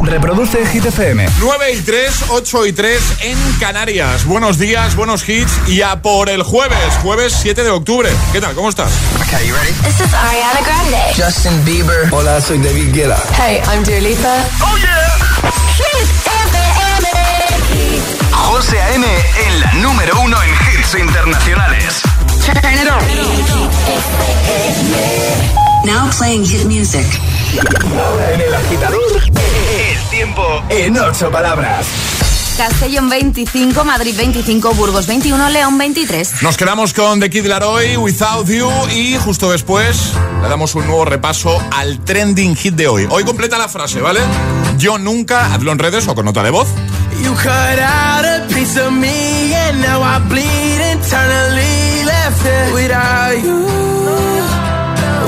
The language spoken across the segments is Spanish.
Reproduce Hit FM. 9 y 3, 8 y 3 en Canarias. Buenos días, buenos hits y a por el jueves, jueves 7 de octubre. ¿Qué tal? ¿Cómo estás? Okay, you ready? This is Ariana Grande. Justin Bieber. Hola, soy David Guetta. Hey, I'm Dua Lipa. ¡Oh, yeah! Hit FM. José A.M. en la número uno en hits internacionales. Turn it on. Now playing hit music. Ahora en el agitador, el tiempo en ocho palabras. Castellón 25, Madrid 25, Burgos 21, León 23. Nos quedamos con The Kid Laroi, Without You y justo después le damos un nuevo repaso al trending hit de hoy. Hoy completa la frase, ¿vale? Yo nunca, hazlo en redes o con nota de voz. You cut out a piece of me and now I bleed internally left it without you,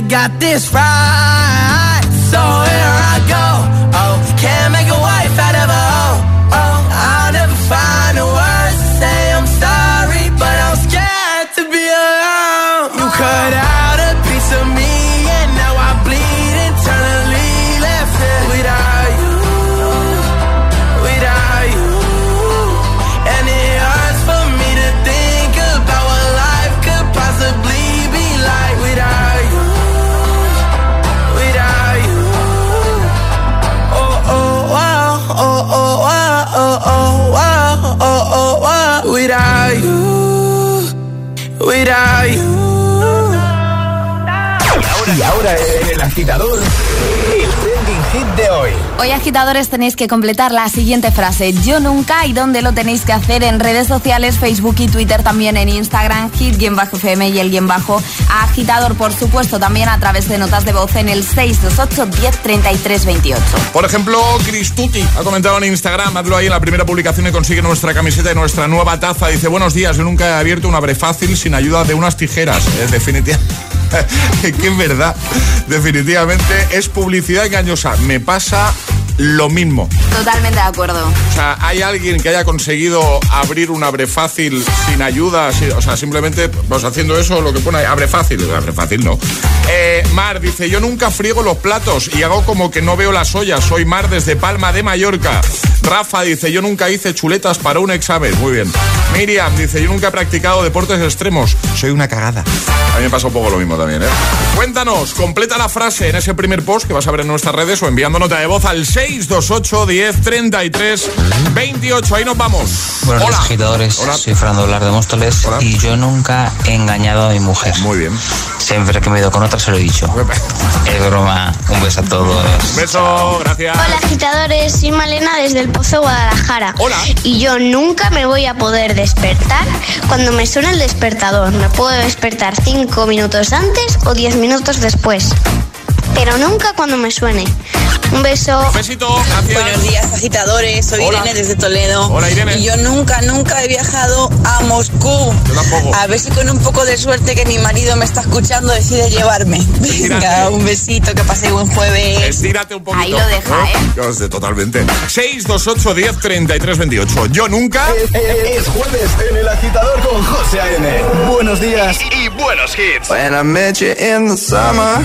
got this right. Agitadores tenéis que completar la siguiente frase. Yo nunca y dónde lo tenéis que hacer en redes sociales, Facebook y Twitter, también en Instagram, hit-fm y el guion bajo agitador, por supuesto, también a través de notas de voz en el 628 10 28. Por ejemplo, Cristuti ha comentado en Instagram, hazlo ahí en la primera publicación y consigue nuestra camiseta y nuestra nueva taza. Dice, buenos días, yo nunca he abierto una abre fácil sin ayuda de unas tijeras. Es definitiva. que es verdad, definitivamente es publicidad engañosa. Me pasa lo mismo. Totalmente de acuerdo. O sea, ¿hay alguien que haya conseguido abrir un abre fácil sin ayuda? O sea, simplemente pues haciendo eso, lo que pone ahí, abre fácil. Abre fácil no. Eh, Mar dice, yo nunca friego los platos y hago como que no veo las ollas. Soy Mar desde Palma de Mallorca. Rafa dice, yo nunca hice chuletas para un examen. Muy bien. Miriam dice, yo nunca he practicado deportes extremos. Soy una cagada. A mí me pasa un poco lo mismo también, ¿eh? Cuéntanos, completa la frase en ese primer post que vas a ver en nuestras redes o enviando nota de voz al 628 10 33 28. Ahí nos vamos. Buenos Hola. agitadores. Hola. Soy Fernando Blar de Móstoles Hola. y yo nunca he engañado a mi mujer. Muy bien. Siempre que me he ido con otra se lo he dicho. Es broma. Un beso a todos. Un beso, gracias. Hola agitadores, soy Malena desde el Pozo Guadalajara. Hola. Y yo nunca me voy a poder despertar cuando me suena el despertador. Me puedo despertar 5 minutos antes o 10 minutos después. Pero nunca cuando me suene. Un beso. Un besito, gracias. Buenos días, agitadores. Soy Hola. Irene desde Toledo. Hola, Irene. Y yo nunca, nunca he viajado a Moscú. Yo tampoco. A ver si con un poco de suerte que mi marido me está escuchando decide llevarme. Venga, un besito, que paséis buen jueves. Estírate un poquito. Ahí lo deja, ¿eh? Yo sé, totalmente. 628 10 33 28. Yo nunca. Es, es jueves en el agitador con José A.M. Buenos días y buenos hits. When I met you in the summer,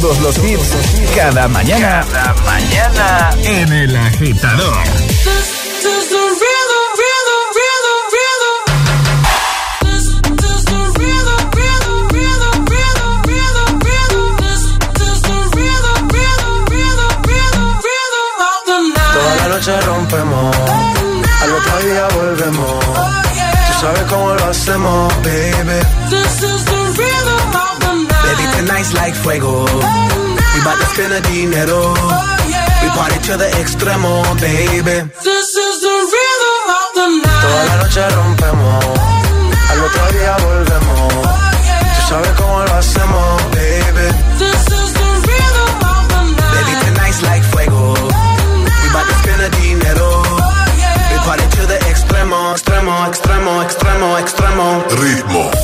todos los hits cada mañana. Cada mañana en el agitador. Toda la noche rompemos, al otro día volvemos. Tú sabes cómo lo hacemos, baby. Baby, tonight's like fuego. We bout to spend the dinero. We party to the extremo, baby. Toda la noche rompemos, al otro día volvemos. Tú sabes cómo lo hacemos, baby. Baby, tonight's like fuego. We bout to spend the dinero. We party to the extremo, extremo, extremo, extremo, extremo. Ritmo.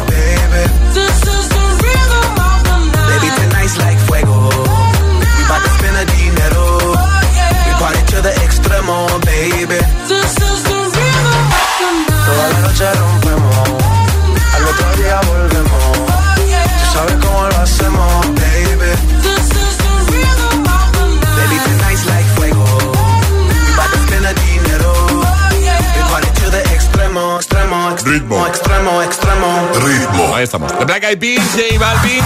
extremo, extremo, extremo. Ritmo. Ahí estamos. The Black Eyed Peas, J Balvin.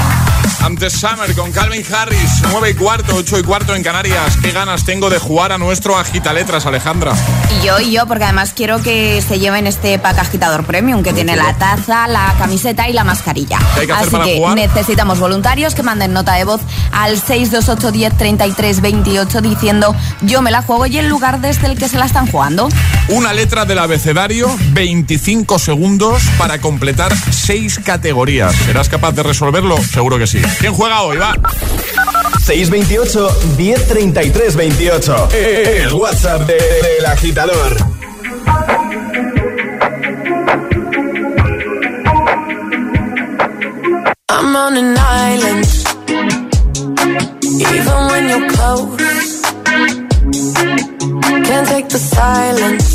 Antes Summer con Calvin Harris, 9 y cuarto, 8 y cuarto en Canarias. Qué ganas tengo de jugar a nuestro agita letras, Alejandra. Y yo, y yo, porque además quiero que se lleven este pack agitador premium que tiene la taza, la camiseta y la mascarilla. ¿Qué hay que hacer Así para que jugar? necesitamos voluntarios que manden nota de voz al 628 10 33 28 diciendo yo me la juego y el lugar desde el que se la están jugando. Una letra del abecedario, 25 segundos para completar 6 categorías. ¿Serás capaz de resolverlo? Seguro que sí. ¿Quién juega hoy? Va. 628 1033 28. El WhatsApp de- del agitador. I'm on an island. Even when you're close, can't take the silence.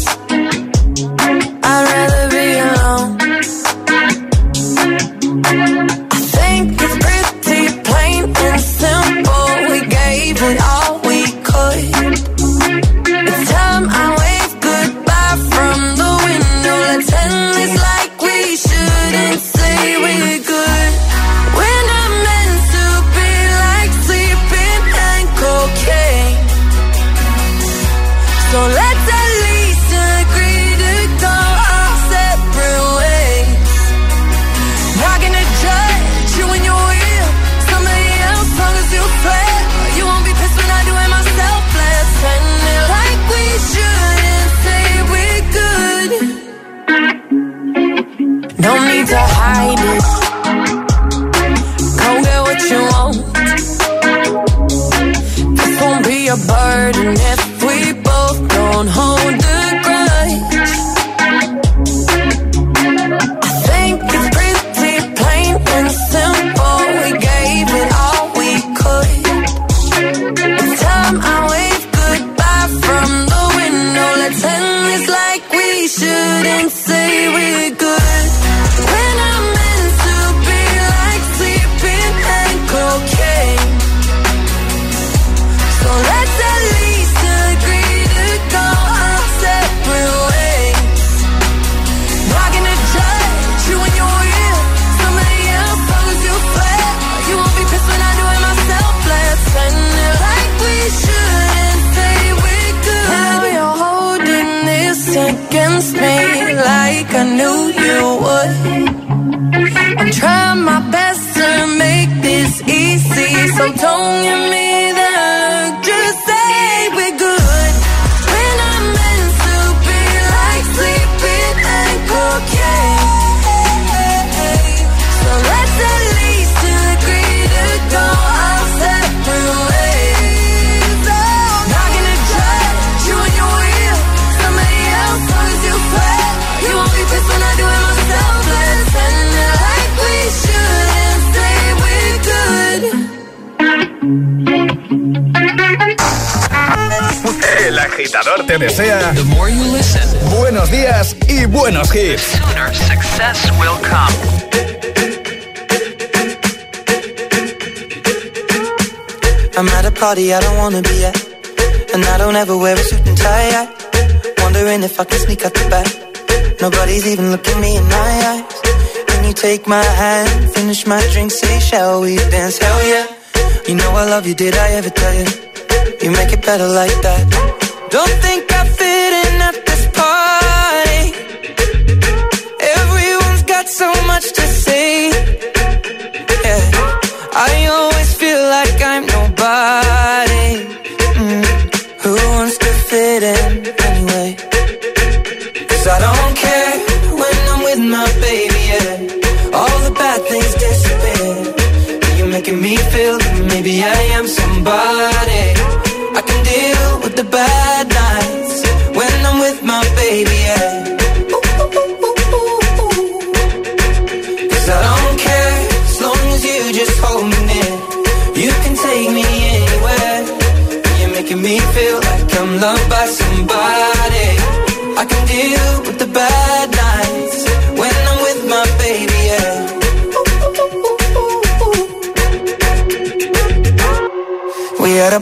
Agitador you listen, buenos días y buenos hits. Sooner Success will come. I'm at a party I don't wanna be at. And I don't ever wear a suit and tie. I wondering if I can sneak out the back. Nobody's even looking me in my eyes. When you take my hand, finish my drink, say, shall we dance? Hell yeah. You know I love you, did I ever tell you? You make it better like that. Don't think I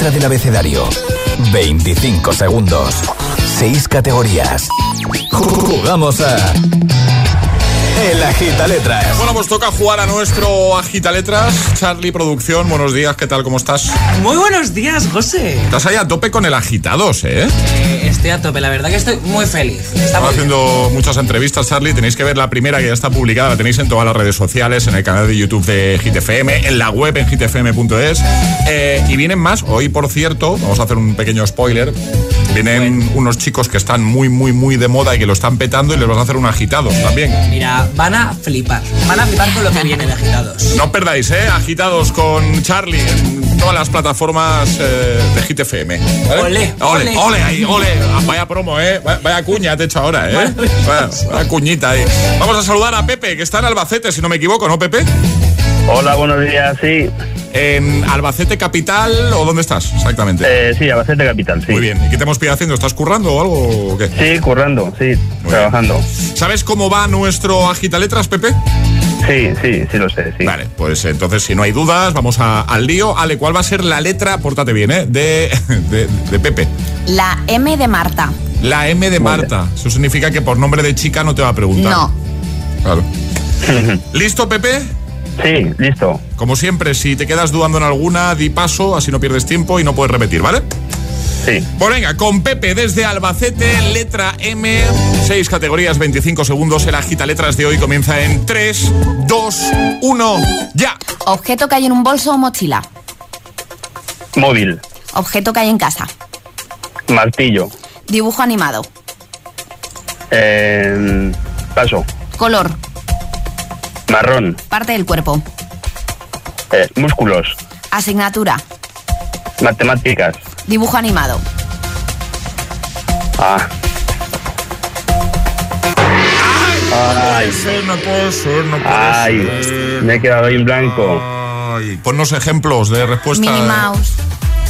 letra del abecedario. 25 segundos. 6 categorías. Jugamos a. El Agita Letras. Bueno, pues toca jugar a nuestro Agita Letras. Charlie Producción, buenos días, ¿qué tal? ¿Cómo estás? Muy buenos días, José. Estás ahí a tope con el Agitados, ¿eh? Eh, estoy a tope, la verdad que estoy muy feliz. Estamos bien. haciendo muchas entrevistas, Charlie. Tenéis que ver la primera que ya está publicada. La tenéis en todas las redes sociales, en el canal de YouTube de GTFM, en la web en gtfm.es. Eh, y vienen más. Hoy, por cierto, vamos a hacer un pequeño spoiler. Vienen unos chicos que están muy, muy, muy de moda y que lo están petando y les vas a hacer un agitados también. Mira, van a flipar. Van a flipar con lo que viene de agitados. No os perdáis, ¿eh? Agitados con Charlie en todas las plataformas eh, de Hit FM. ¿vale? Ole, ole, ole. ole, ahí, ole. Ah, Vaya promo, ¿eh? Vaya, vaya cuña te he hecho ahora, ¿eh? Vaya, vaya cuñita ahí. Vamos a saludar a Pepe, que está en Albacete, si no me equivoco, ¿no, Pepe? Hola, buenos días, sí. ¿En Albacete Capital o dónde estás exactamente? Eh, sí, Albacete Capital, sí. Muy bien. ¿Y qué te hemos pillado haciendo? ¿Estás currando o algo o qué? Sí, currando, sí, trabajando. ¿Sabes cómo va nuestro agitaletras, Pepe? Sí, sí, sí lo sé, sí. Vale, pues entonces si no hay dudas, vamos a- al lío. Ale, ¿cuál va a ser la letra, pórtate bien, ¿eh? De, de, de Pepe. La M de Marta. La M de Marta. Eso significa que por nombre de chica no te va a preguntar. No. Claro. ¿Listo, Pepe? Sí, listo. Como siempre, si te quedas dudando en alguna, di paso, así no pierdes tiempo y no puedes repetir, ¿vale? Sí. Pues venga, con Pepe desde Albacete, letra M, seis categorías, 25 segundos. El agita letras de hoy comienza en 3, 2, 1, ya. Objeto que hay en un bolso o mochila. Móvil, Objeto que hay en casa. martillo, Dibujo animado. eh, paso, Color. Marrón, Parte del cuerpo. eh, músculos, Asignatura. matemáticas. Dibujo animado. Ah. Ay, no puede ser, no puede ay, me he quedado ahí en blanco. Ay, ponnos ejemplos de respuesta. Minnie Mouse.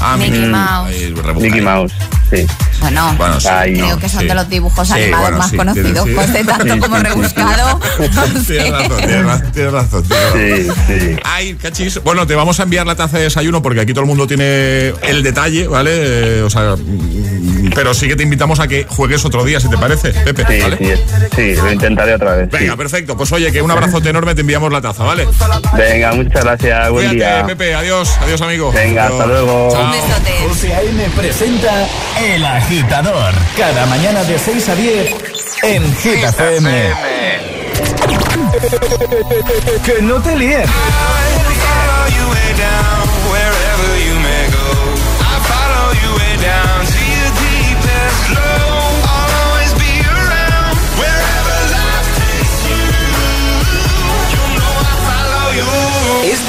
Ah, Mickey Minnie Mouse. Ay, Mickey. Mouse, sí. Bueno, Bueno, sí, Ay, creo no, que son sí. de los dibujos Sí, animados bueno, más sí, conocidos. José, tanto Sí, como sí, sí, sí. rebuscado. no sé. Tienes razón, tienes razón, tienes razón. tienes. Ay, cachis. Bueno, te vamos a enviar la taza de desayuno porque aquí todo el mundo tiene el detalle, ¿vale? Eh, o sea, pero sí que te invitamos a que juegues otro día, si te parece, Pepe, Sí, ¿vale? sí, sí, lo intentaré otra vez. Venga, sí. perfecto. Pues oye, que un abrazote enorme, te enviamos la taza, ¿vale? Venga, muchas gracias, buen Cuídate, día. Pepe. Adiós, adiós, amigo. Venga, Adiós. hasta luego. Chao. Un besote. José A.M. presenta El Agitador. Cada mañana de 6 a 10 en Hit FM. Que no te líen.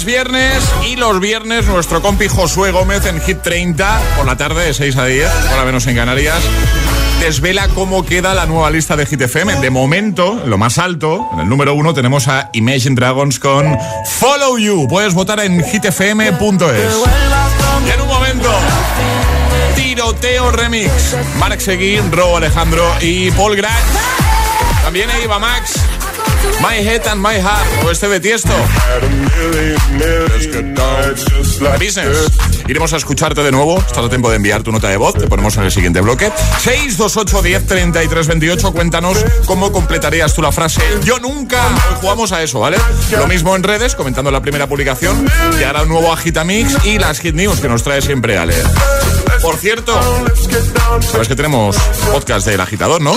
Viernes y los viernes nuestro compi Josué Gómez en Hit 30 por la tarde de 6 a 10, por menos en Canarias, desvela cómo queda la nueva lista de Hit FM. De momento, en lo más alto, en el número uno, tenemos a Imagine Dragons con Follow You. Puedes votar en hitfm.es. Y en un momento, Tiroteo Remix. Mark Seguín, Ro Alejandro y Paul Grant. También Eva Max. My Head and My Heart o este de Tiesto. Business. Iremos a escucharte de nuevo. Estás a tiempo de enviar tu nota de voz. Te ponemos en el siguiente bloque. 628 10 33 28. Cuéntanos cómo completarías tú la frase Yo nunca. Jugamos a eso, ¿vale? Lo mismo en redes, comentando la primera publicación. Y ahora un nuevo Agitamix y las Hit News que nos trae siempre Ale. Por cierto, sabes que tenemos podcast del agitador, ¿no?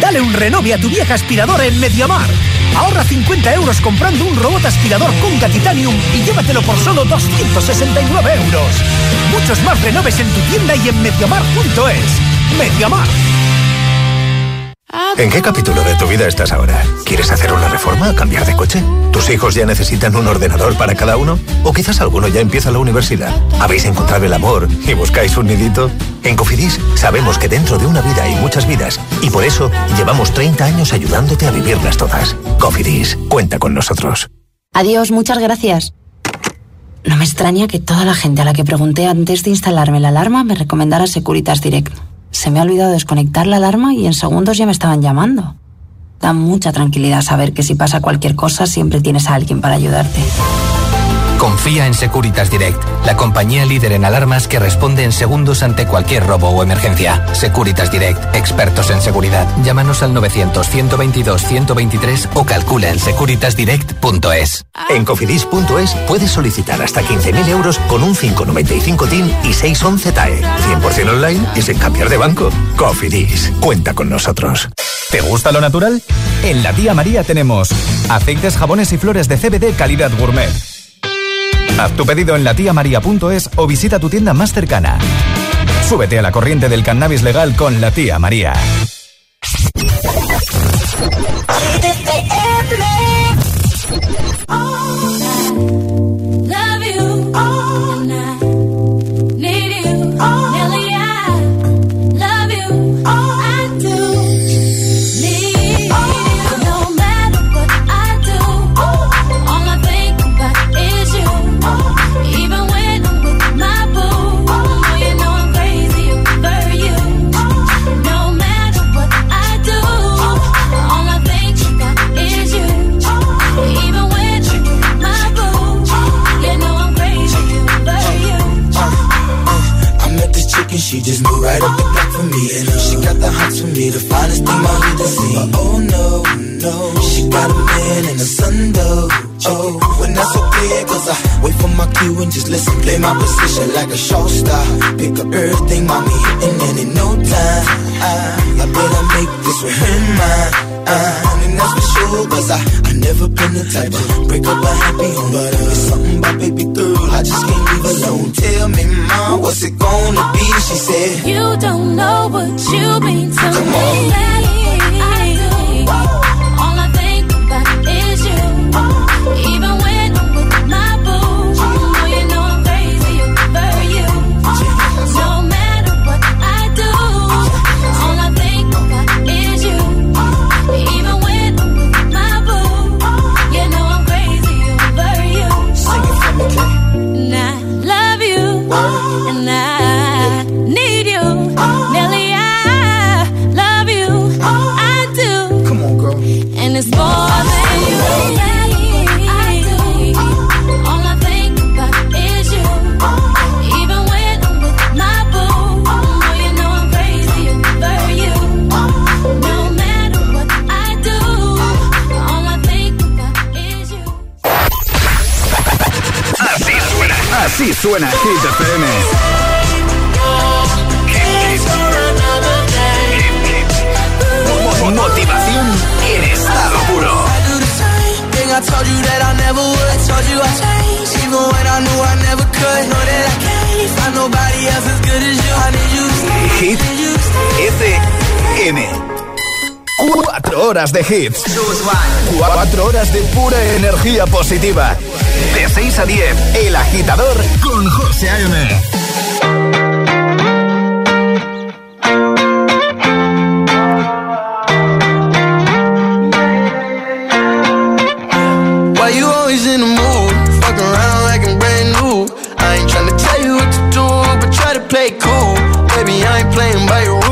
Dale un renove a tu vieja aspiradora en Mediamar. Ahorra 50 euros comprando un robot aspirador Conga Titanium y llévatelo por solo 269 euros. Muchos más renoves en tu tienda y en mediamar.es. Mediamar. ¿En qué capítulo de tu vida estás ahora? ¿Quieres hacer una reforma? ¿Cambiar de coche? ¿Tus hijos ya necesitan un ordenador para cada uno? ¿O quizás alguno ya empieza la universidad? ¿Habéis encontrado el amor y buscáis un nidito? En Cofidis sabemos que dentro de una vida hay muchas vidas y por eso llevamos 30 años ayudándote a vivirlas todas. Cofidis, cuenta con nosotros. Adiós, muchas gracias. No me extraña que toda la gente a la que pregunté antes de instalarme la alarma me recomendara Securitas Direct. Se me ha olvidado desconectar la alarma y en segundos ya me estaban llamando. Da mucha tranquilidad saber que si pasa cualquier cosa siempre tienes a alguien para ayudarte. Confía en Securitas Direct, la compañía líder en alarmas que responde en segundos ante cualquier robo o emergencia. Securitas Direct, expertos en seguridad. Llámanos al 900-122-123 o calcula en securitasdirect.es. En cofidis.es puedes solicitar hasta 15.000 euros con un 595 TIN y 611 TAE. 100% online y sin cambiar de banco. Cofidis, cuenta con nosotros. ¿Te gusta lo natural? En la tía María tenemos aceites, jabones y flores de CBD calidad gourmet. Haz tu pedido en latiamaria.es o visita tu tienda más cercana. Súbete a la corriente del cannabis legal con la tía María. right up the block for me. And uh, she got the hots for me, the finest thing my hood has seen. Oh no, no, she got a man and a son though. Oh, when that's okay, cause I wait for my cue and just listen, play my position like a show star. Pick up everything, mommy, and in no time. I, I make this with her mine. Uh, and that's for sure, cause I, I never been the type to break up a happy home. But uh, it's something about baby girl, I just can't alone. Tell me, mom, what's it gonna be? She said, You don't know what you mean to Come me. on. Suena Hit FM. Motivación en estado puro. I do the same thing I told you that I never would. I told you I changed, even when I knew I never could. Know that I can't find nobody else as good as you. I need you to stay. Hit. FM. Horas de hits. Cuatro horas de pura energía positiva. De 6 a 10, El Agitador con José A.M. Always in the mood? Cool. Playing.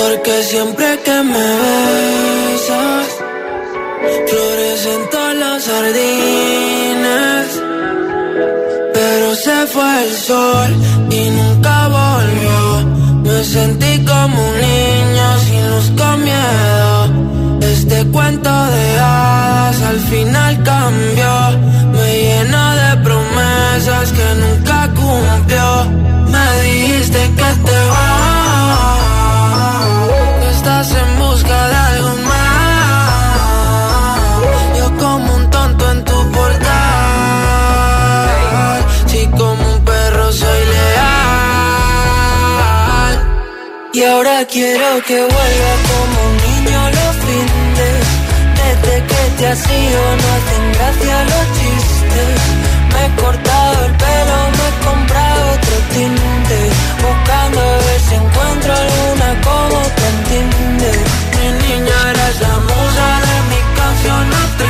Porque siempre que me besas, florecen todos los jardines. Pero se fue el sol y nunca volvió. Me sentí como un niño sin luz con miedo. Este cuento de hadas al final cambió. Me llenó de promesas que nunca cumplió. Me dijiste que te vas. Y ahora quiero que vuelva como un niño los fines. Desde que te has ido no hacen gracia los chistes. Me he cortado el pelo, me he comprado otro tinte. Buscando a ver si encuentro alguna como te entiende. Mi niña eres la musa de canciones tristes.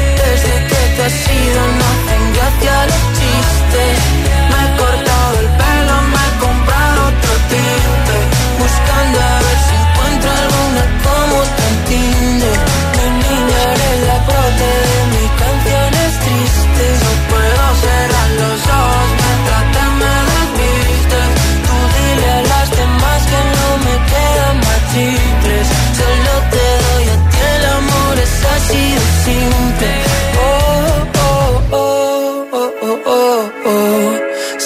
Desde que te has ido no hacen gracia los chistes. Me he cortado el pelo, me he comprado otro tinte.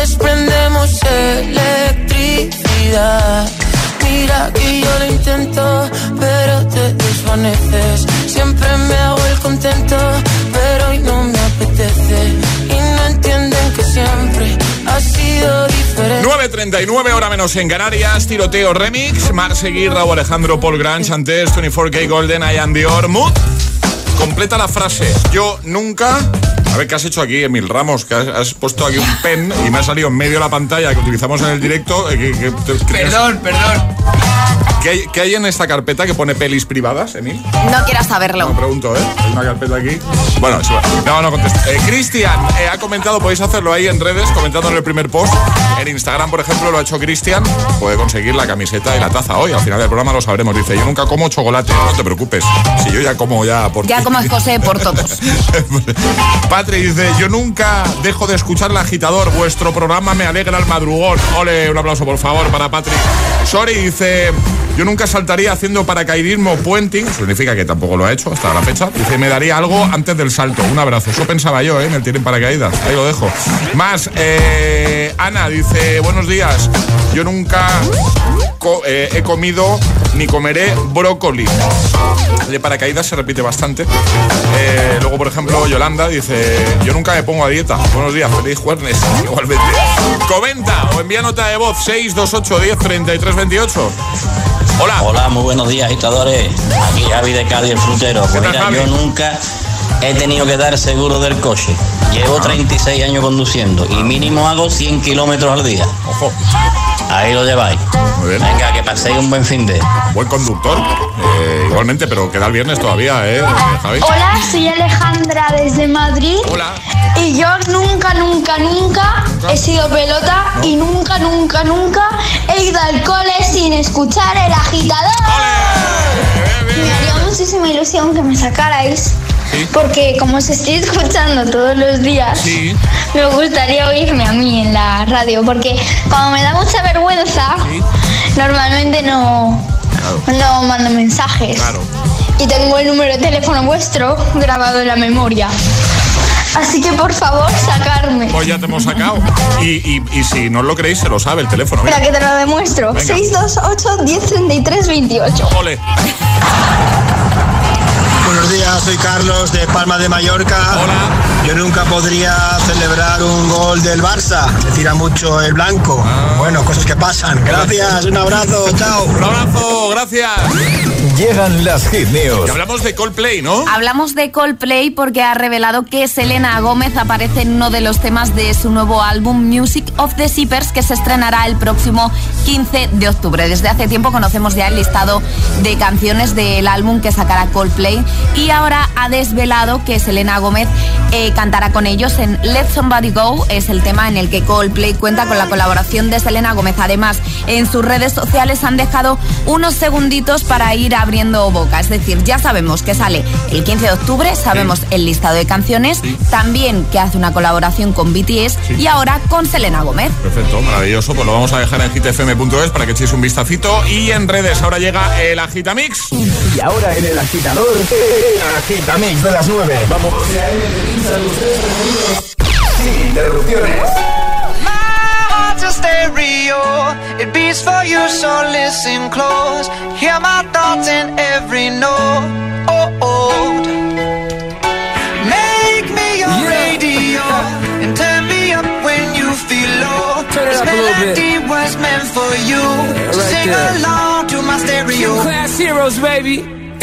Desprendemos electricidad. Mira que yo lo intento, pero te desvaneces. Siempre me hago el contento, pero hoy no me apetece. Y no entienden que siempre ha sido diferente. 9.39, hora menos en Canarias, tiroteo remix, Mar Seguir, Raúl Alejandro, Paul Grange, antes 24K Golden, I am Dior, Mood. Completa la frase, yo nunca... A ver, ¿qué has hecho aquí, Emil Ramos? Que has, puesto aquí un pen y me ha salido en medio de la pantalla que utilizamos en el directo. eh, Perdón, perdón. ¿Qué hay, qué hay en esta carpeta que pone pelis privadas, Emil? No quieras saberlo. Me pregunto, ¿eh? Hay una carpeta aquí. Bueno, no, no contesto. Eh, Cristian eh, ha comentado, podéis hacerlo ahí en redes, comentando en el primer post. En Instagram, por ejemplo, lo ha hecho Cristian. Puede conseguir la camiseta y la taza hoy. Al final del programa lo sabremos. Dice, yo nunca como chocolate. No te preocupes. Si yo ya como ya por Ya como es José por todos. Patri dice, yo nunca dejo de escuchar el agitador. Vuestro programa me alegra al madrugón. Ole, un aplauso por favor para Patri. Sorry dice, yo nunca saltaría haciendo paracaidismo puenting. Significa que tampoco lo ha hecho hasta la fecha. Dice, me daría algo antes del salto. Un abrazo. Eso pensaba yo, ¿eh? En el tiro en paracaídas. Ahí lo dejo. Más, eh, Ana dice, buenos días. Yo nunca eh, he comido ni comeré brócoli. De paracaídas se repite bastante. Eh, luego, por ejemplo, Yolanda dice: Yo nunca me pongo a dieta. Buenos días, feliz jueves. Igualmente. Comenta o envía nota de voz 628 10 33 28. Hola. Hola, muy buenos días, agitadores. Aquí Javi de Cádiz, el frutero. Pues mira, yo nunca he tenido que dar seguro del coche. Llevo 36 años conduciendo y mínimo hago 100 kilómetros al día. Ojo. Ahí lo lleváis. Muy bien. Venga, que paséis un buen fin de. Buen conductor. Eh, igualmente, pero queda el viernes todavía, ¿eh, Javi? Hola, soy Alejandra desde Madrid. Hola. Y yo nunca, nunca, nunca he sido pelota y nunca, nunca, nunca he ido al cole sin escuchar el agitador. Me haría muchísima ilusión que me sacarais. Porque como os estoy escuchando todos los días, me gustaría oírme a mí en la radio. Porque como me da mucha vergüenza, normalmente no, no mando mensajes. Y tengo el número de teléfono vuestro grabado en la memoria. Así que por favor, sacarme. Pues ya te hemos sacado. Y, y- y si no lo creéis, se lo sabe el teléfono. Espera Mira. que te lo demuestro. Venga. 628 1033 28. Ole. Buenos días, soy Carlos de Palma de Mallorca. Hola. Yo nunca podría celebrar un gol del Barça. Me tira mucho el blanco. Bueno, cosas que pasan. Gracias, un abrazo, chao. Un abrazo, gracias. Llegan las hit news. Y hablamos de Coldplay, ¿no? Hablamos de Coldplay porque ha revelado que Selena Gómez aparece en uno de los temas de su nuevo álbum Music of the Zippers que se estrenará el próximo 15 de octubre. Desde hace tiempo conocemos ya el listado de canciones del álbum que sacará Coldplay y ahora ha desvelado que Selena Gómez eh, cantará con ellos en Let Somebody Go. Es el tema en el que Coldplay cuenta con la colaboración de Selena Gómez. Además, en sus redes sociales han dejado unos segunditos para ir a abriendo boca. Es decir, ya sabemos que sale el 15 de octubre, sabemos el listado de canciones, también que hace una colaboración con BTS y ahora con Selena Gómez. Perfecto, maravilloso. Pues lo vamos a dejar en hitfm.es para que echéis un vistacito. Y en redes ahora llega el Agitamix. Y ahora en el agitador, el Agitamix de las 9. Vamos. Sin interrupciones. A stereo. It beats for you, so listen close. Hear my thoughts in every note. Oh, oh. Make me your radio and turn me up when you feel low. Turn it this up a little bit. melody was meant for you. So right sing there. along to my stereo. Class heroes, baby.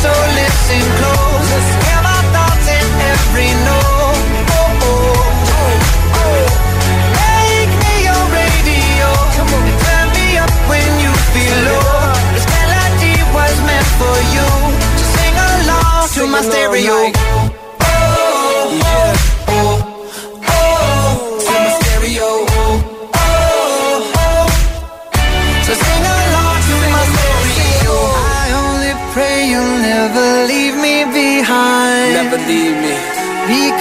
so listen close. Hear my thoughts in every note. Oh, oh, oh. Make me your radio. And turn me up when you feel low. This melody was meant for you. So sing along to my stereo.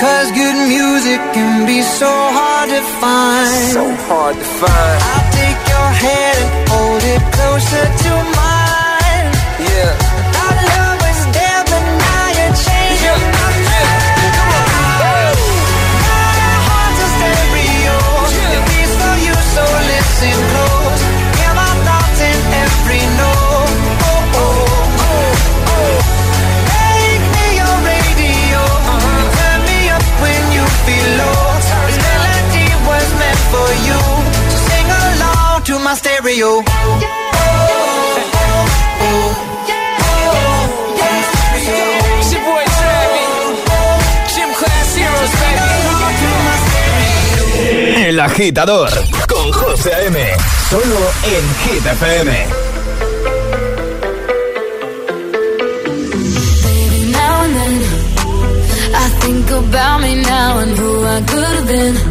Because good music can be so hard to find. So hard to find. I'll take your hand and hold it closer my stereo. Baby. El agitador con José A.M. Solo en Hit FM. Now and then, I think about me now and who I could have been.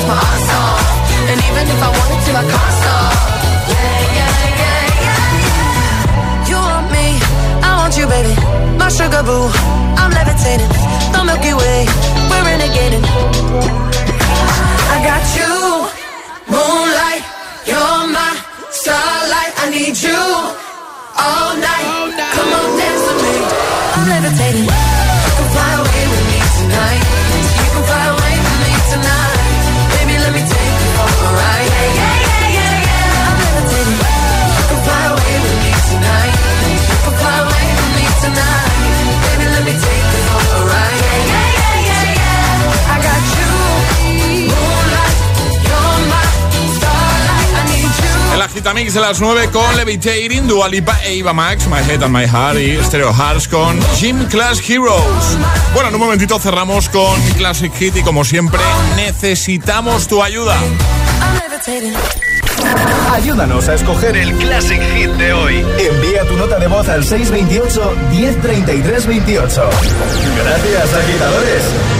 dance my heart off And even if I wanted to, I can't stop. Yeah, yeah, yeah, yeah, yeah You want me, I want you, baby. My sugar boo, I'm levitating. The Milky Way, we're renegading. I got you, moonlight You're my starlight. I need you all night, all night. Come on, dance with me. I'm levitating. You fly away with me tonight. Agitamix de las 9 con Levitating, Dua Lipa e Eva Max, My Head and My Heart y Stereo Hearts con Gym Class Heroes. Bueno, en un momentito cerramos con Classic Hit y como siempre necesitamos tu ayuda. Ayúdanos a escoger el Classic Hit de hoy. Envía tu nota de voz al 628 1033 28. Gracias, agitadores.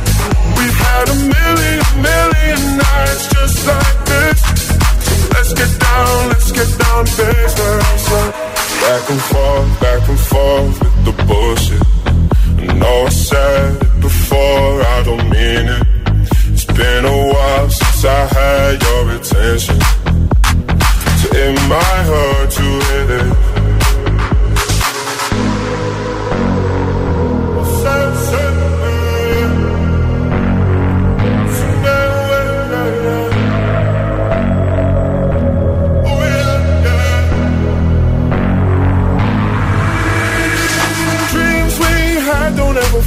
We've had a million, million nights just like this. So let's get down, let's get down. Back and forth, back and forth with the bullshit. I know I said it before, I don't mean it. It's been a while since I had your attention. So it might hurt to hit it.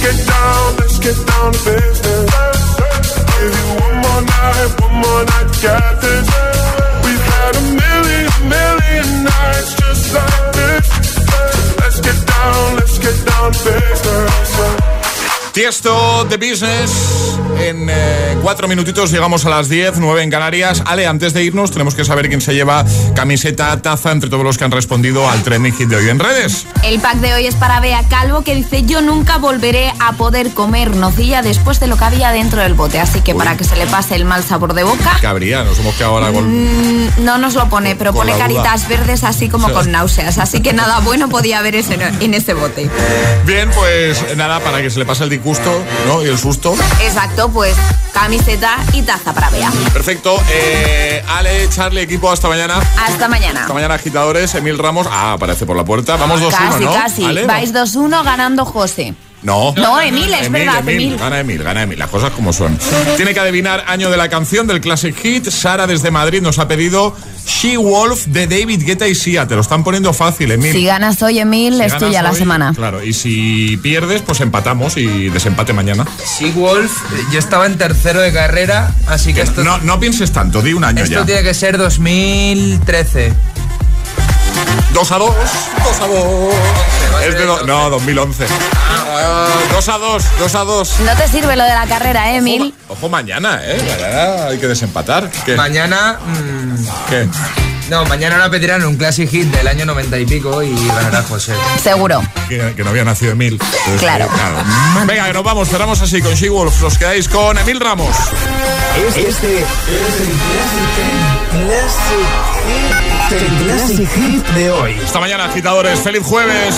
Let's get down, let's get down to business. Give you one more night, one more night get this. We've had a million, million nights Tiesto de Business. En eh, cuatro minutitos llegamos a las 10, 9 en Canarias. Ale, antes de irnos, tenemos que saber quién se lleva camiseta, taza entre todos los que han respondido al trending hit de hoy en redes. El pack de hoy es para Bea Calvo que dice yo nunca volveré a poder comer nocilla después de lo que había dentro del bote. Así que para que se le pase el mal sabor de boca, ¿Qué habría? Nos hemos quedado ahora con. mm, no nos lo pone, pero pone duda. caritas verdes así como con náuseas. Así que nada bueno podía haber ese, en ese bote. Bien, pues nada, para que se le pase el ¿no? y el susto. Exacto, pues camiseta y taza para Bea. Perfecto. Eh, Ale, Charlie, equipo, hasta mañana. Hasta mañana. Hasta mañana, agitadores. Emil Ramos. Ah, aparece por la puerta. Vamos 2-1, Casi, ¿no? casi. Ale, Vais 2-1 ganando José. No. No, Emil, es verdad, Emil. Gana Emil, gana Emil, las cosas como son. Tiene que adivinar año de la canción del Classic Hit. Sara desde Madrid nos ha pedido She Wolf de David Guetta y Sia. Te lo están poniendo fácil, Emil. Si ganas hoy, Emil, Si es tuya la semana. Claro, y si pierdes, pues empatamos y desempate mañana. Wolf, yo estaba en tercero de carrera, así que esto, No, no pienses tanto, di un año esto ya. tiene que ser 2013. 2 a 2, 2 a 2. Es de do- no, 2011. 2 a 2, 2 a 2. No te sirve lo de la carrera, ¿eh, Emil. Ojo mañana, ¿eh? Mañana hay que desempatar. ¿Qué? Mañana. mm, ¿Qué? No, mañana la pedirán un classic hit del año 90 y pico y ganará José. Seguro. Que, que no había nacido Emil. Entonces, Claro. eh, Venga, que nos vamos, cerramos así con She Wolf. Os quedáis con Emil Ramos. Este es el Classic, el Classic Hit de hoy. Esta mañana, agitadores. ¡Feliz jueves!